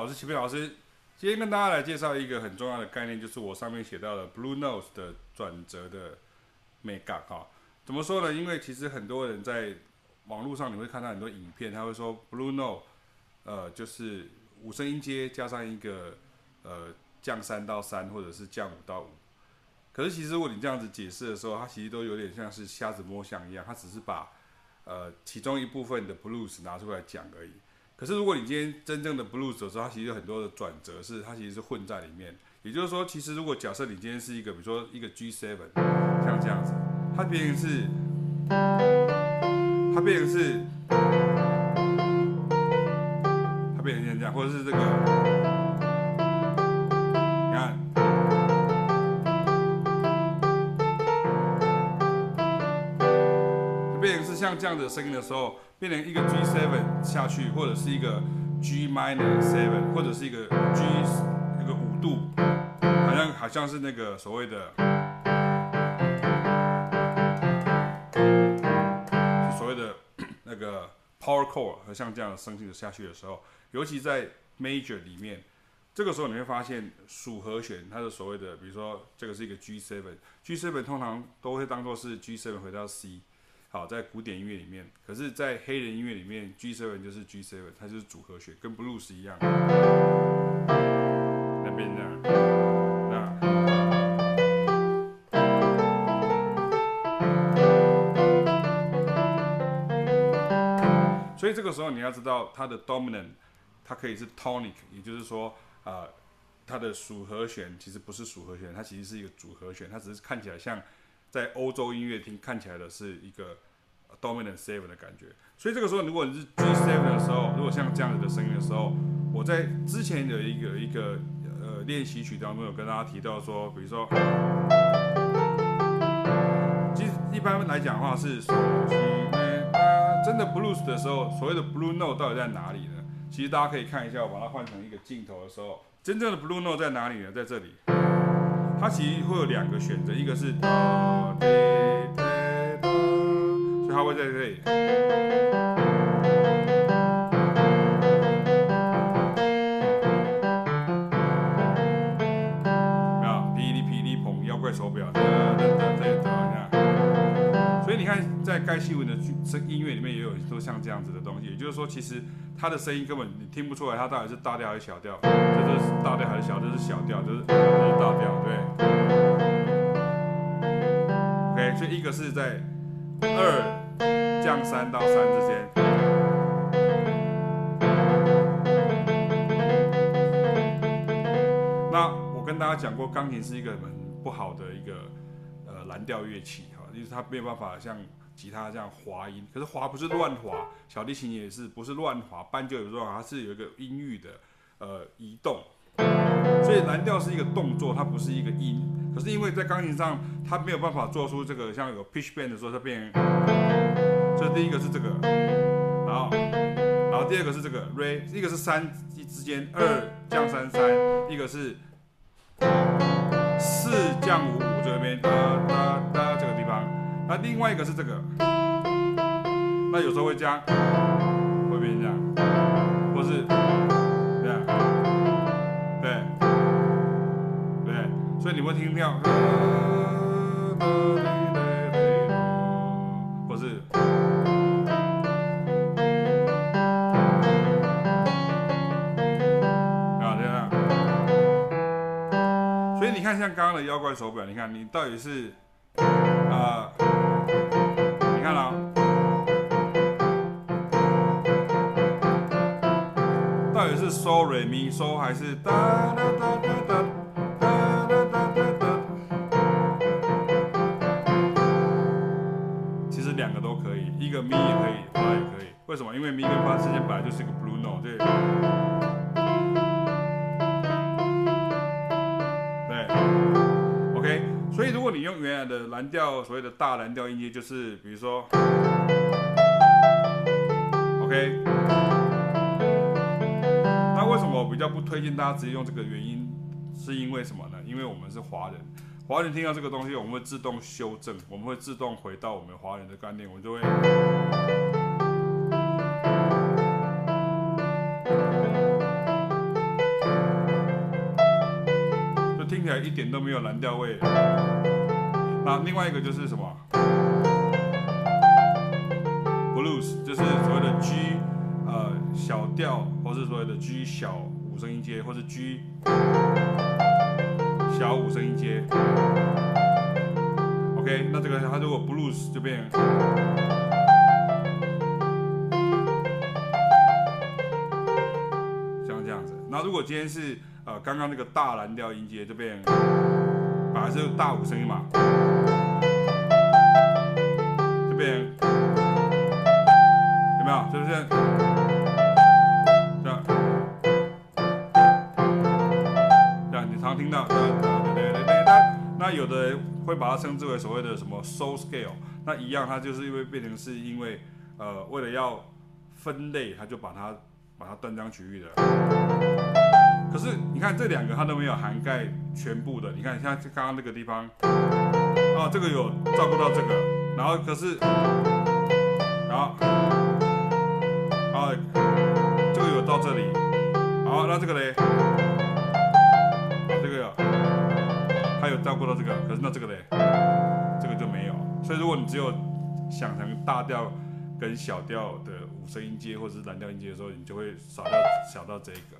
我是齐飞老师，今天跟大家来介绍一个很重要的概念，就是我上面写到的 Blue Note 的转折的美感哈。怎么说呢？因为其实很多人在网络上你会看到很多影片，他会说 Blue Note，呃，就是五声音阶加上一个呃降三到三，或者是降五到五。可是其实如果你这样子解释的时候，它其实都有点像是瞎子摸象一样，它只是把呃其中一部分的 blues 拿出来讲而已。可是，如果你今天真正的 blues 的时候，它其实有很多的转折，是它其实是混在里面。也就是说，其实如果假设你今天是一个，比如说一个 G seven，像这样子，它变成是，它变成是，它变成像这样，或者是这个，这样的声音的时候。变成一个 G7 下去，或者是一个 G minor seven，或者是一个 G 一个五度，好像好像是那个所谓的，所谓的 那个 power chord 和像这样的声性下去的时候，尤其在 major 里面，这个时候你会发现属和弦它的所谓的，比如说这个是一个 G7，G7 通常都会当做是 G7 回到 C。好，在古典音乐里面，可是，在黑人音乐里面，G7 就是 G7，它就是组合弦，跟 blues 一样。那边这样，那，所以这个时候你要知道，它的 dominant，它可以是 tonic，也就是说，啊、它的属和弦其实不是属和弦，它其实是一个组合弦，它只是看起来像。在欧洲音乐厅看起来的是一个 dominant seven 的感觉，所以这个时候如果你是 G seven 的时候，如果像这样子的声音的时候，我在之前的一个一个呃练习曲当中有跟大家提到说，比如说，其实一般来讲的话是，真的 blues 的时候，所谓的 blue note 到底在哪里呢？其实大家可以看一下，我把它换成一个镜头的时候，真正的 blue note 在哪里呢？在这里。它其实会有两个选择，一个是，所以它会在这里，盖希文的声音乐里面也有都像这样子的东西，也就是说，其实。它的声音根本你听不出来，它到底是大调还是小调？这是大调还是小？这是小调，这是这是大调，对。OK，所以一个是在二降三到三之间。那我跟大家讲过，钢琴是一个很不好的一个呃蓝调乐器哈，就是它没有办法像。吉他这样滑音，可是滑不是乱滑，小提琴也是不是乱滑，斑鸠也是乱滑，它是有一个音域的呃移动，所以蓝调是一个动作，它不是一个音。可是因为在钢琴上，它没有办法做出这个像有 pitch bend 的时候，它变，所以第一个是这个，然后然后第二个是这个 re，一个是三之间二降三三，一个是四降五五这边哒哒哒。那另外一个是这个，那有时候会加，会变这样，或是这样，对，对，所以你会听跳，或是，啊这样，所以你看像刚刚的妖怪手表，你看你到底是。你看了，到底是嗦瑞咪嗦还是哒哒哒哒哒哒哒哒哒哒？其实两个都可以，一个咪也可以，发也可以。为什么？因为咪跟发之间本来就是一个 blue note，对。原来的蓝调，所谓的大蓝调音阶，就是比如说，OK，那为什么我比较不推荐大家直接用这个原因？是因为什么呢？因为我们是华人，华人听到这个东西，我们会自动修正，我们会自动回到我们华人的观念，我们就会。听起来一点都没有蓝调味。那另外一个就是什么？Blues 就是所谓的 G 呃小调，或是所谓的 G 小五声音阶，或是 G 小五声音阶。OK，那这个它如果 Blues 就变。那如果今天是呃刚刚那个大蓝调音阶这边，本来是大五声音嘛，这边有没有？是不是？这样，这样你常听到，对对对对对。那有的人会把它称之为所谓的什么 soul scale，那一样，它就是因为变成是因为呃为了要分类，它就把它。把它断章取义的，可是你看这两个它都没有涵盖全部的。你看像刚刚那个地方，啊，这个有照顾到这个，然后可是，然后，啊，这个有到这里，好，那这个嘞，这个有，它有照顾到这个，可是那这个嘞，这个就没有。所以如果你只有想成大调跟小调的五。声音阶或者是蓝调音阶的时候，你就会少到小到这个。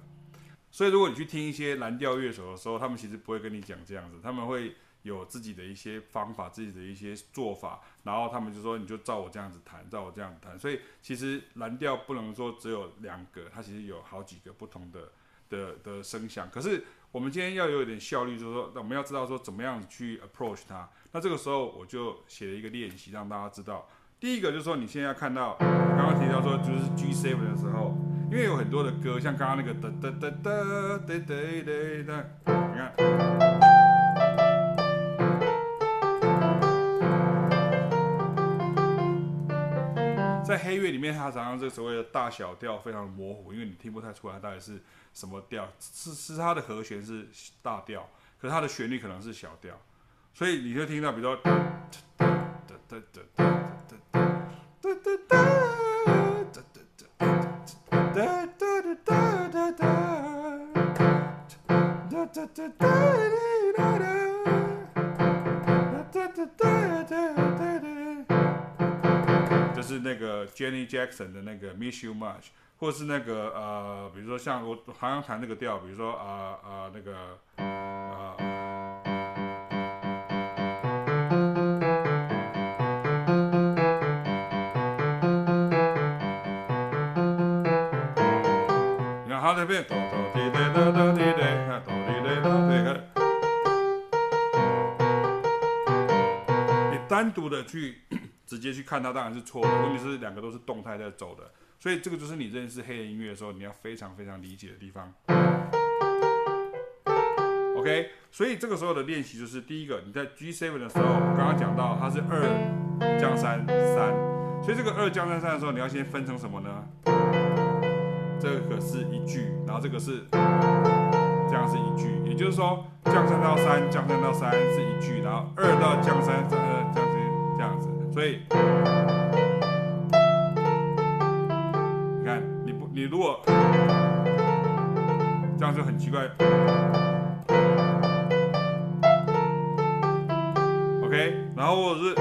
所以如果你去听一些蓝调乐手的时候，他们其实不会跟你讲这样子，他们会有自己的一些方法，自己的一些做法，然后他们就说你就照我这样子弹，照我这样子弹。所以其实蓝调不能说只有两个，它其实有好几个不同的的的声响。可是我们今天要有一点效率，就是说我们要知道说怎么样子去 approach 它。那这个时候我就写了一个练习，让大家知道。第一个就是说，你现在要看到刚刚提到说，就是 G7 的时候，因为有很多的歌，像刚刚那个哒哒哒哒哒哒哒哒，你看，在黑月里面，它常常这所谓的大小调非常模糊，因为你听不太出来它到底是什么调，是是它的和弦是大调，可是它的旋律可能是小调，所以你就听到，比如说。就是那个 Jenny Jackson 的那个 Miss You Much，或是那个呃，比如说像我好像弹那个调，比如说啊啊、呃呃、那个啊。呃这边哆哆滴哒哒哒滴哒，哆滴哒哒对。你单独的去 直接去看它，当然是错的。问题是两个都是动态在走的，所以这个就是你认识黑人音乐的时候，你要非常非常理解的地方。OK，所以这个时候的练习就是第一个，你在 G7 的时候，刚刚讲到它是二降三三，所以这个二降三三的时候，你要先分成什么呢？这个是一句，然后这个是这样是一句，也就是说降三到三，降三到三是一句，然后二到降三，呃，降三这样子。所以你看，你不你如果这样就很奇怪。OK，然后我是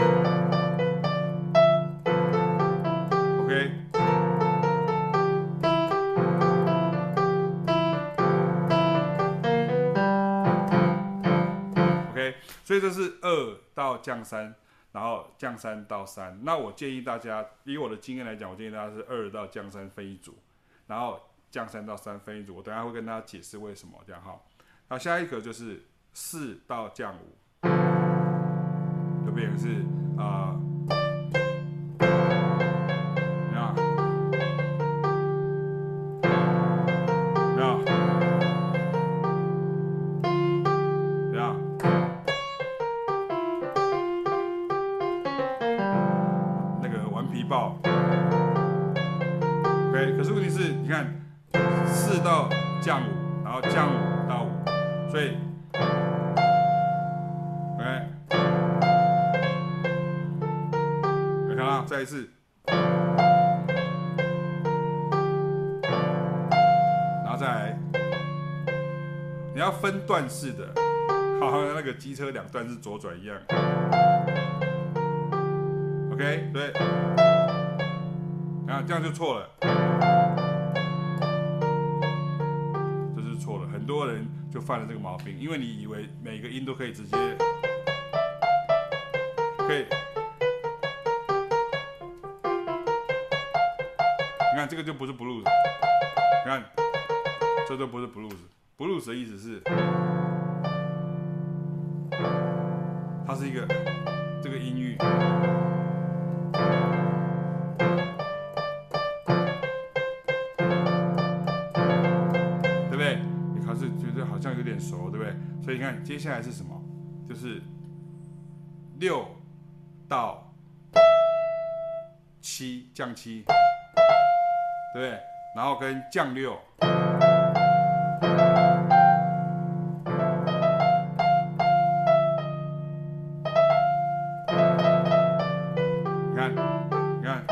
以这是二到降三，然后降三到三。那我建议大家，以我的经验来讲，我建议大家是二到降三分一组，然后降三到三分一组。我等下会跟大家解释为什么这样哈。那，下一个就是四到降五，这边是啊。是的。好像那个机车两段是左转一样。OK，对，啊，这样就错了，这是错了，很多人就犯了这个毛病，因为你以为每个音都可以直接，可以，你看这个就不是 blues，你看，这都不是 blues blues 的意思是，它是一个这个音域。对不对？你还是觉得好像有点熟，对不对？所以你看，接下来是什么？就是六到七降七，对不对？然后跟降六，看，你看，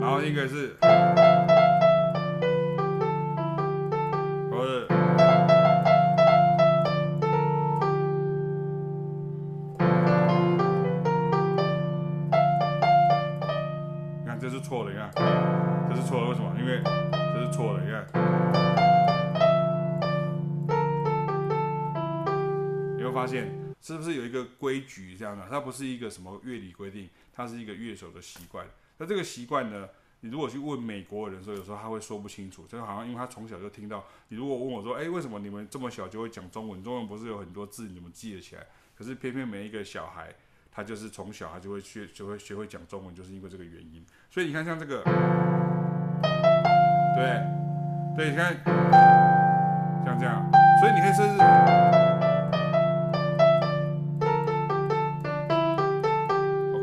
然后一个是。是不是有一个规矩这样的？它不是一个什么乐理规定，它是一个乐手的习惯。那这个习惯呢，你如果去问美国人的时候，有时候他会说不清楚，就好像因为他从小就听到。你如果问我说，哎，为什么你们这么小就会讲中文？中文不是有很多字你们记得起来？可是偏偏每一个小孩。他就是从小他就会学，就会学会讲中文，就是因为这个原因。所以你看，像这个，对，对，你看，像这样，所以你可以试试。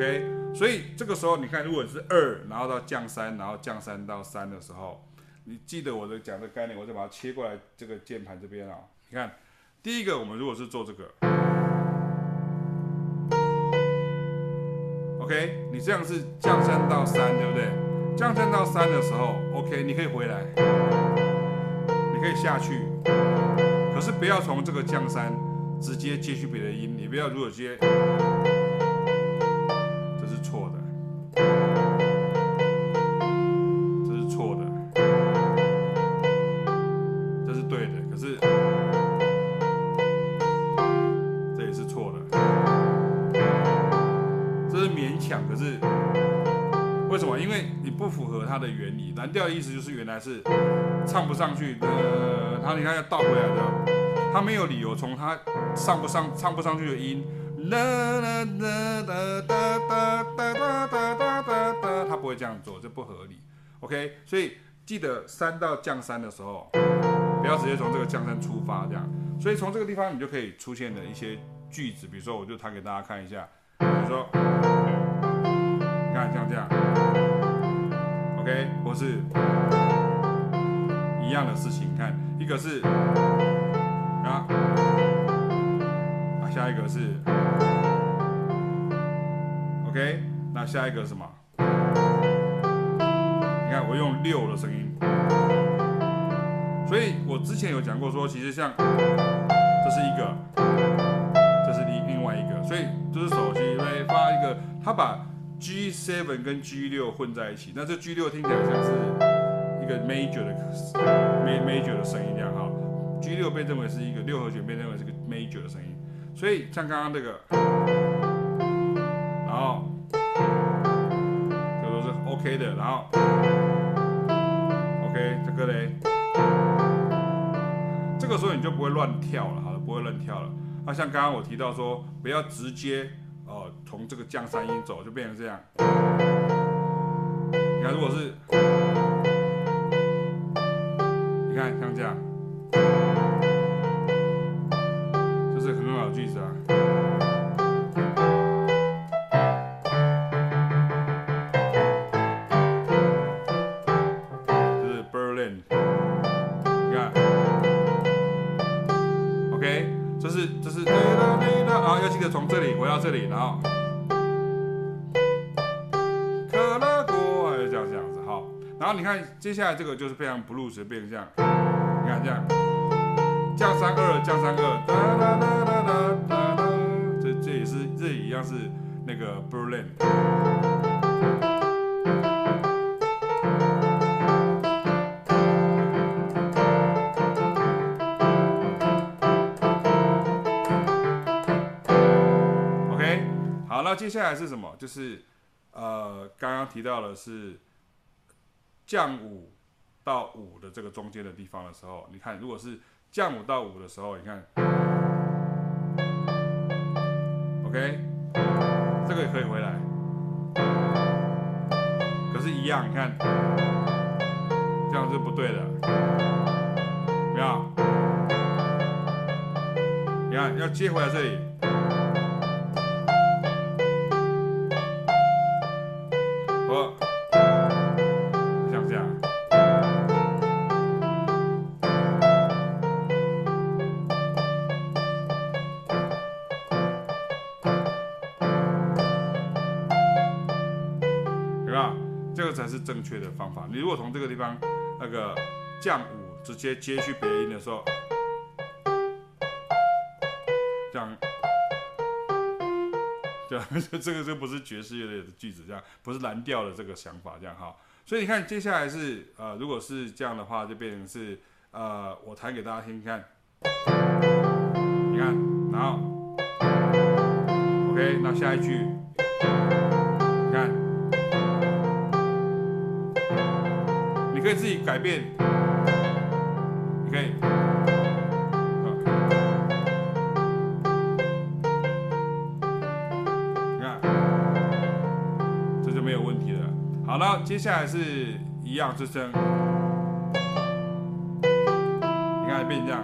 OK，所以这个时候你看，如果是二，然后到降三，然后降三到三的时候，你记得我的讲的概念，我再把它切过来这个键盘这边啊。你看，第一个我们如果是做这个。OK，你这样是降三到三，对不对？降三到三的时候，OK，你可以回来，你可以下去，可是不要从这个降三直接接续别的音，你不要如果接，不符合它的原理。蓝调的意思就是原来是唱不上去的，然后你看要倒回来的，它没有理由从它上不上唱不上去的音，哒哒哒哒哒哒哒哒哒哒哒哒，它不会这样做，这不合理。OK，所以记得三到降三的时候，不要直接从这个降三出发，这样。所以从这个地方你就可以出现的一些句子，比如说我就弹给大家看一下，比如说。你看像这样，OK，或是一样的事情。你看，一个是啊，啊，下一个是 OK，那下一个是什么？你看我用六的声音，所以我之前有讲过说，其实像这是一个，这是另另外一个，所以就是手机会发一个，他把。G7 跟 G6 混在一起，那这 G6 听起来像是一个 major 的 major 的声音这样哈。G6 被认为是一个六和弦，被认为是个 major 的声音，所以像刚刚这个，然后这都是 OK 的，然后 OK 这个嘞，这个时候你就不会乱跳了，好了，不会乱跳了。那像刚刚我提到说，不要直接。从这个降三音走就变成这样。你看，如果是，你看接下来这个就是非常 blues 变相，你看这样降三二降三二，哒哒哒哒哒哒，这这也是这也一样是那个 Berlin OK 好。那接下来是什么？就是，呃，刚刚提到的是降五到五的这个中间的地方的时候，你看，如果是降五到五的时候，你看，OK，这个也可以回来，可是，一样，你看，这样是不对的，没有，你看，要接回来这里。是正确的方法。你如果从这个地方那个降五直接接去别音的时候，这样，这样 这个就不是爵士乐的句子，这样不是蓝调的这个想法，这样哈。所以你看，接下来是呃，如果是这样的话，就变成是呃，我弹给大家听，看，你看，然后，OK，那下一句。自己改变，你可以，你看，这就没有问题了。好了，接下来是一样之声，你看变这样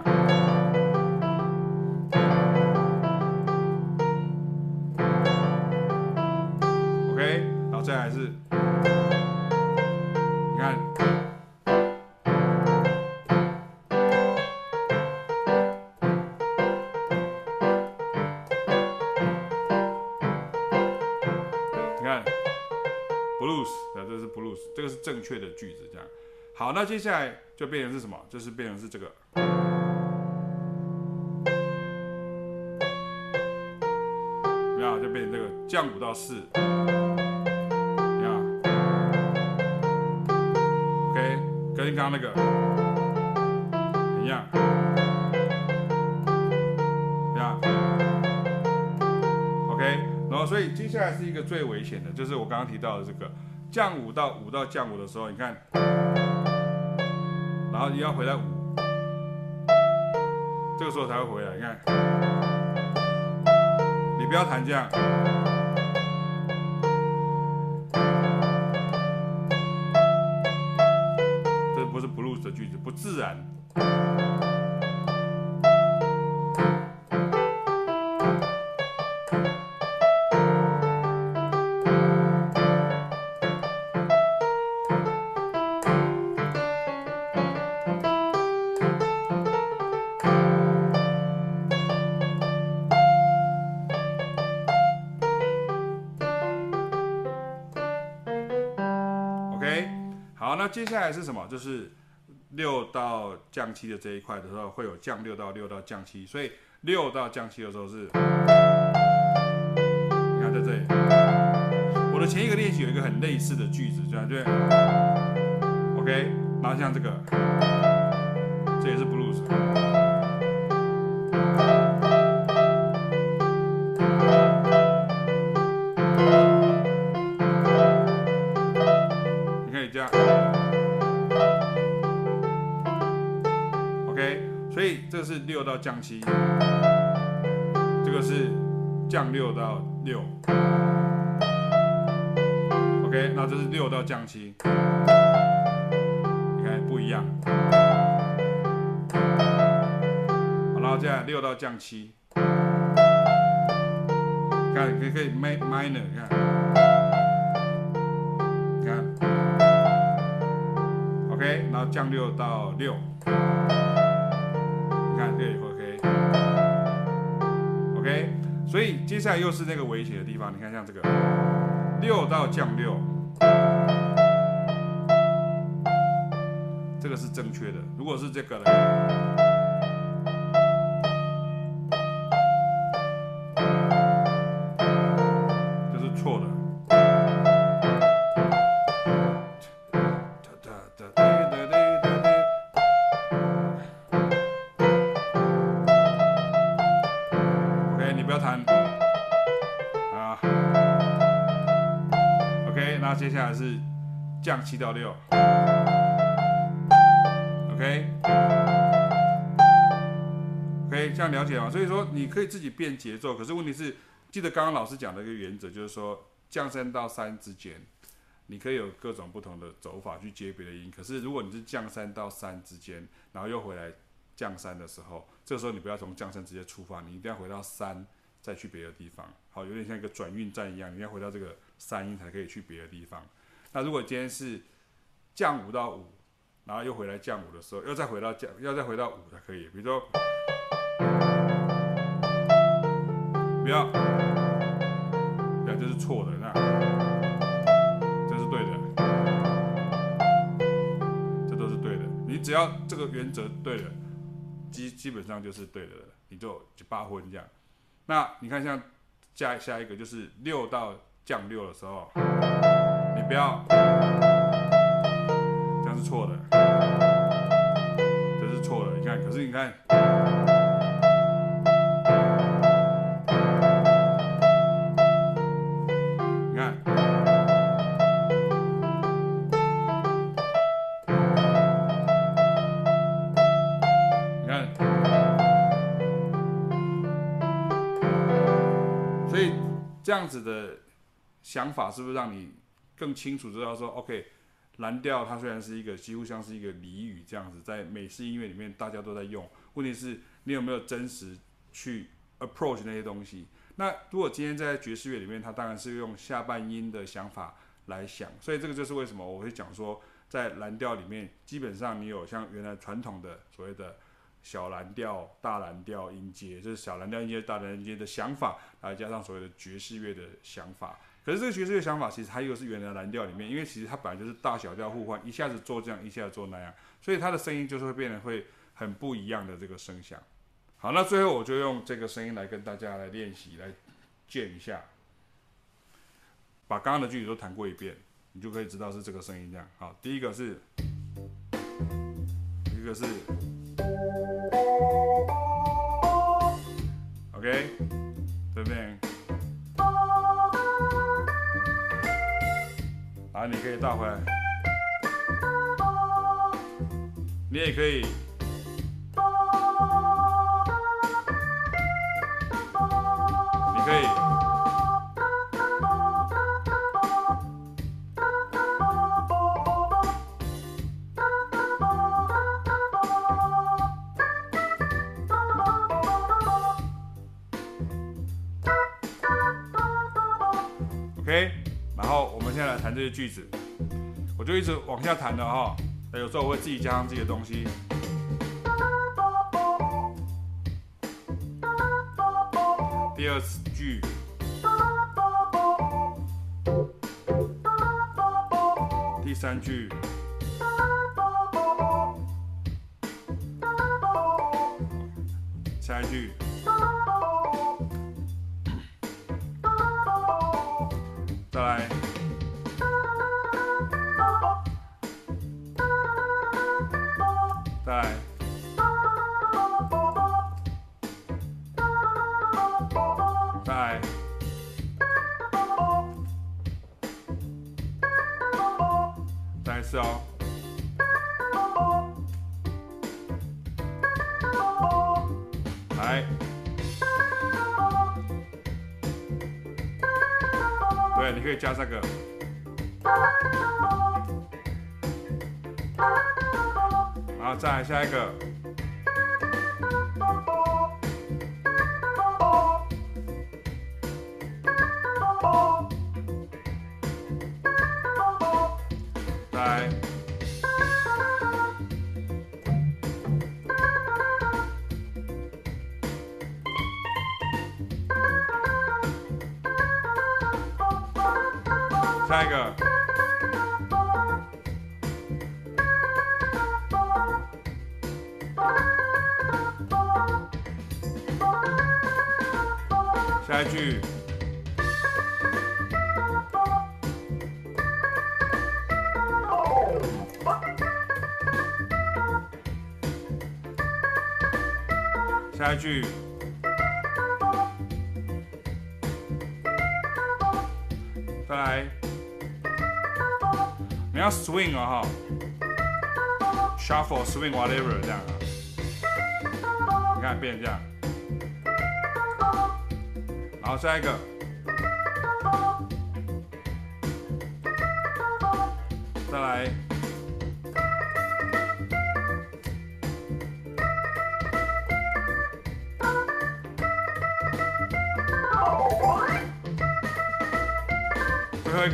，OK，然后再来是。好，那接下来就变成是什么？就是变成是这个，没有，就变成这个降五到四，你看，OK，跟刚刚那个一样，一样，OK，然后所以接下来是一个最危险的，就是我刚刚提到的这个。降五到五到降五的时候，你看，然后你要回来五，这个时候才会回来。你看，你不要弹这样，这不是 blues 的句子，不自然。接下来是什么？就是六到降七的这一块的时候，会有降六到六到降七，所以六到降七的时候是，你看在这里，我的前一个练习有一个很类似的句子，这样对，OK，然后像这个，这也是 blue。降七，这个是降六到六，OK，那这是六到降七，你看不一样。好，然后这样六到降七，看可以可以 minor，你看，你看，OK，然后降六到六。接下来又是那个危险的地方。你看，像这个六到降六，这个是正确的。如果是这个呢？降七到六。OK，OK，这样了解吗？所以说你可以自己变节奏，可是问题是，记得刚刚老师讲的一个原则，就是说降三到三之间。你可以有各种不同的走法去接别的音，可是如果你是降三到三之间，然后又回来降三的时候，这个时候你不要从降三直接出发，你一定要回到三再去别的地方。好，有点像一个转运站一样，你要回到这个三音才可以去别的地方。那如果今天是降五到五，然后又回来降五的时候，又再回到降，要再回到五才可以。比如说，不要，这样就是错的，那这是对的，这都是对的。你。只要这个原则对了，基基本上就是对的了，你就就八分这样。那你看像加下一个就是六到降六的时候，你不要，这样是错的，这是错的。你看，可是你看。你看，你看，所以这样子的想法是不是让你更清楚知道说，OK，蓝调它虽然是一个几乎像是一个俚语这样子，在美式音乐里面大家都在用，问题是你有没有真实去 approach 那些东西？那如果今天在爵士乐里面，它当然是用下半音的想法来想，所以这个就是为什么我会讲说，在蓝调里面，基本上你有像原来传统的所谓的。小蓝调、大蓝调音阶，就是小蓝调音阶、大蓝调音阶的想法，来加上所谓的爵士乐的想法。可是这个爵士乐想法，其实它又是原来蓝调里面，因为其实它本来就是大小调互换，一下子做这样，一下子做那样，所以它的声音就是会变得会很不一样的这个声响。好，那最后我就用这个声音来跟大家来练习，来见一下，把刚刚的句子都弹过一遍，你就可以知道是这个声音这样。好，第一个是，一个是。OK，这边，然你可以倒回来，你也可以，这些句子，我就一直往下弹的哈。那有时候我会自己加上自己的东西。第二句，第三句，来。下一个，下一句，一句。再来，你要 swing 啊、哦、哈，shuffle swing whatever 这样啊，你看变这样，然后下一个，再来。最后一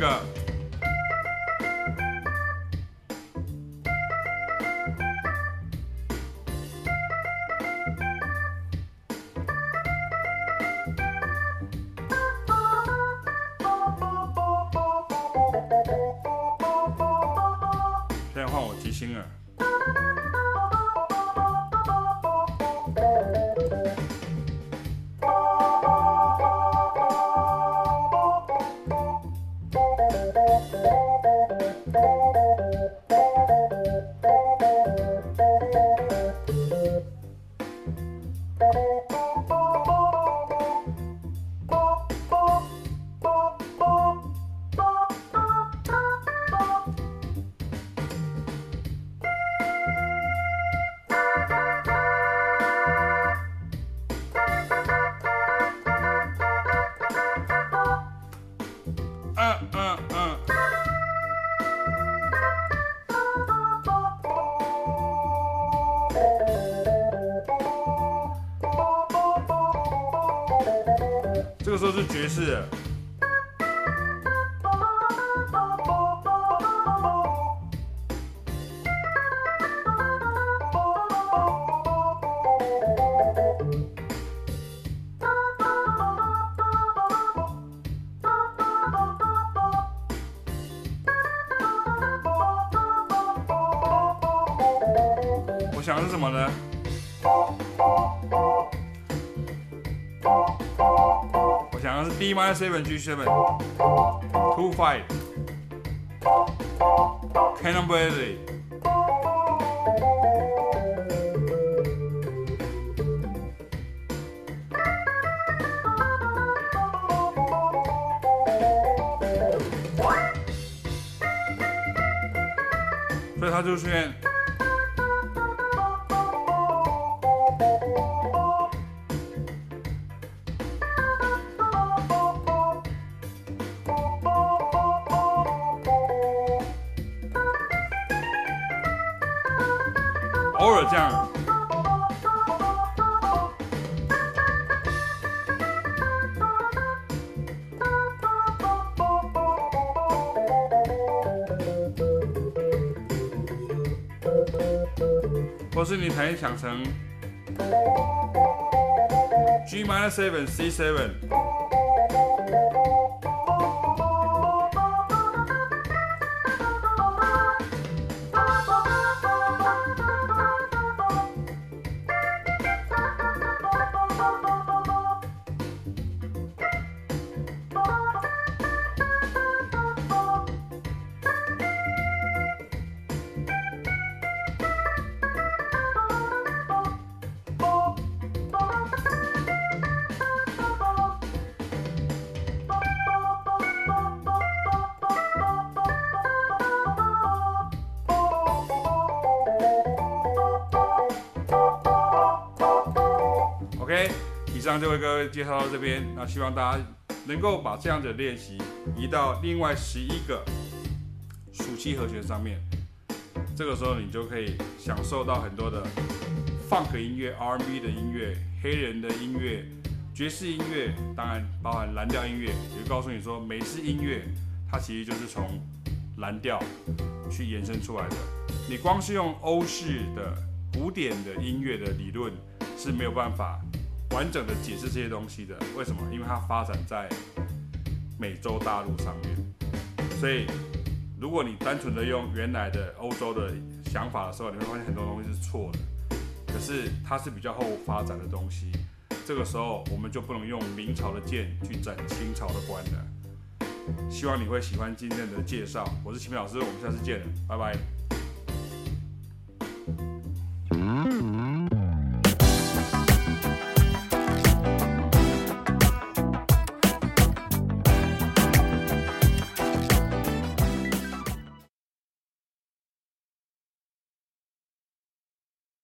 D minus seven G seven two five Canterbury，所以它就出现。想成 G minor seven C seven。以上就为各位介绍到这边，那希望大家能够把这样的练习移到另外十一个属七和弦上面，这个时候你就可以享受到很多的 Funk 音乐、R&B 的音乐、黑人的音乐、爵士音乐，当然包含蓝调音乐。也告诉你说，美式音乐它其实就是从蓝调去延伸出来的。你光是用欧式的古典的音乐的理论是没有办法。完整的解释这些东西的。为什么？因为它发展在美洲大陆上面所以如果你单纯的用原来的欧洲的想法的时候你会发现很多东西是错的。可是它是比较后发展的东西这个时候我们就不能用明朝的剑去斩清朝的官了希望你会喜欢今天的介绍我是秦明老师我们下次见拜拜。嗯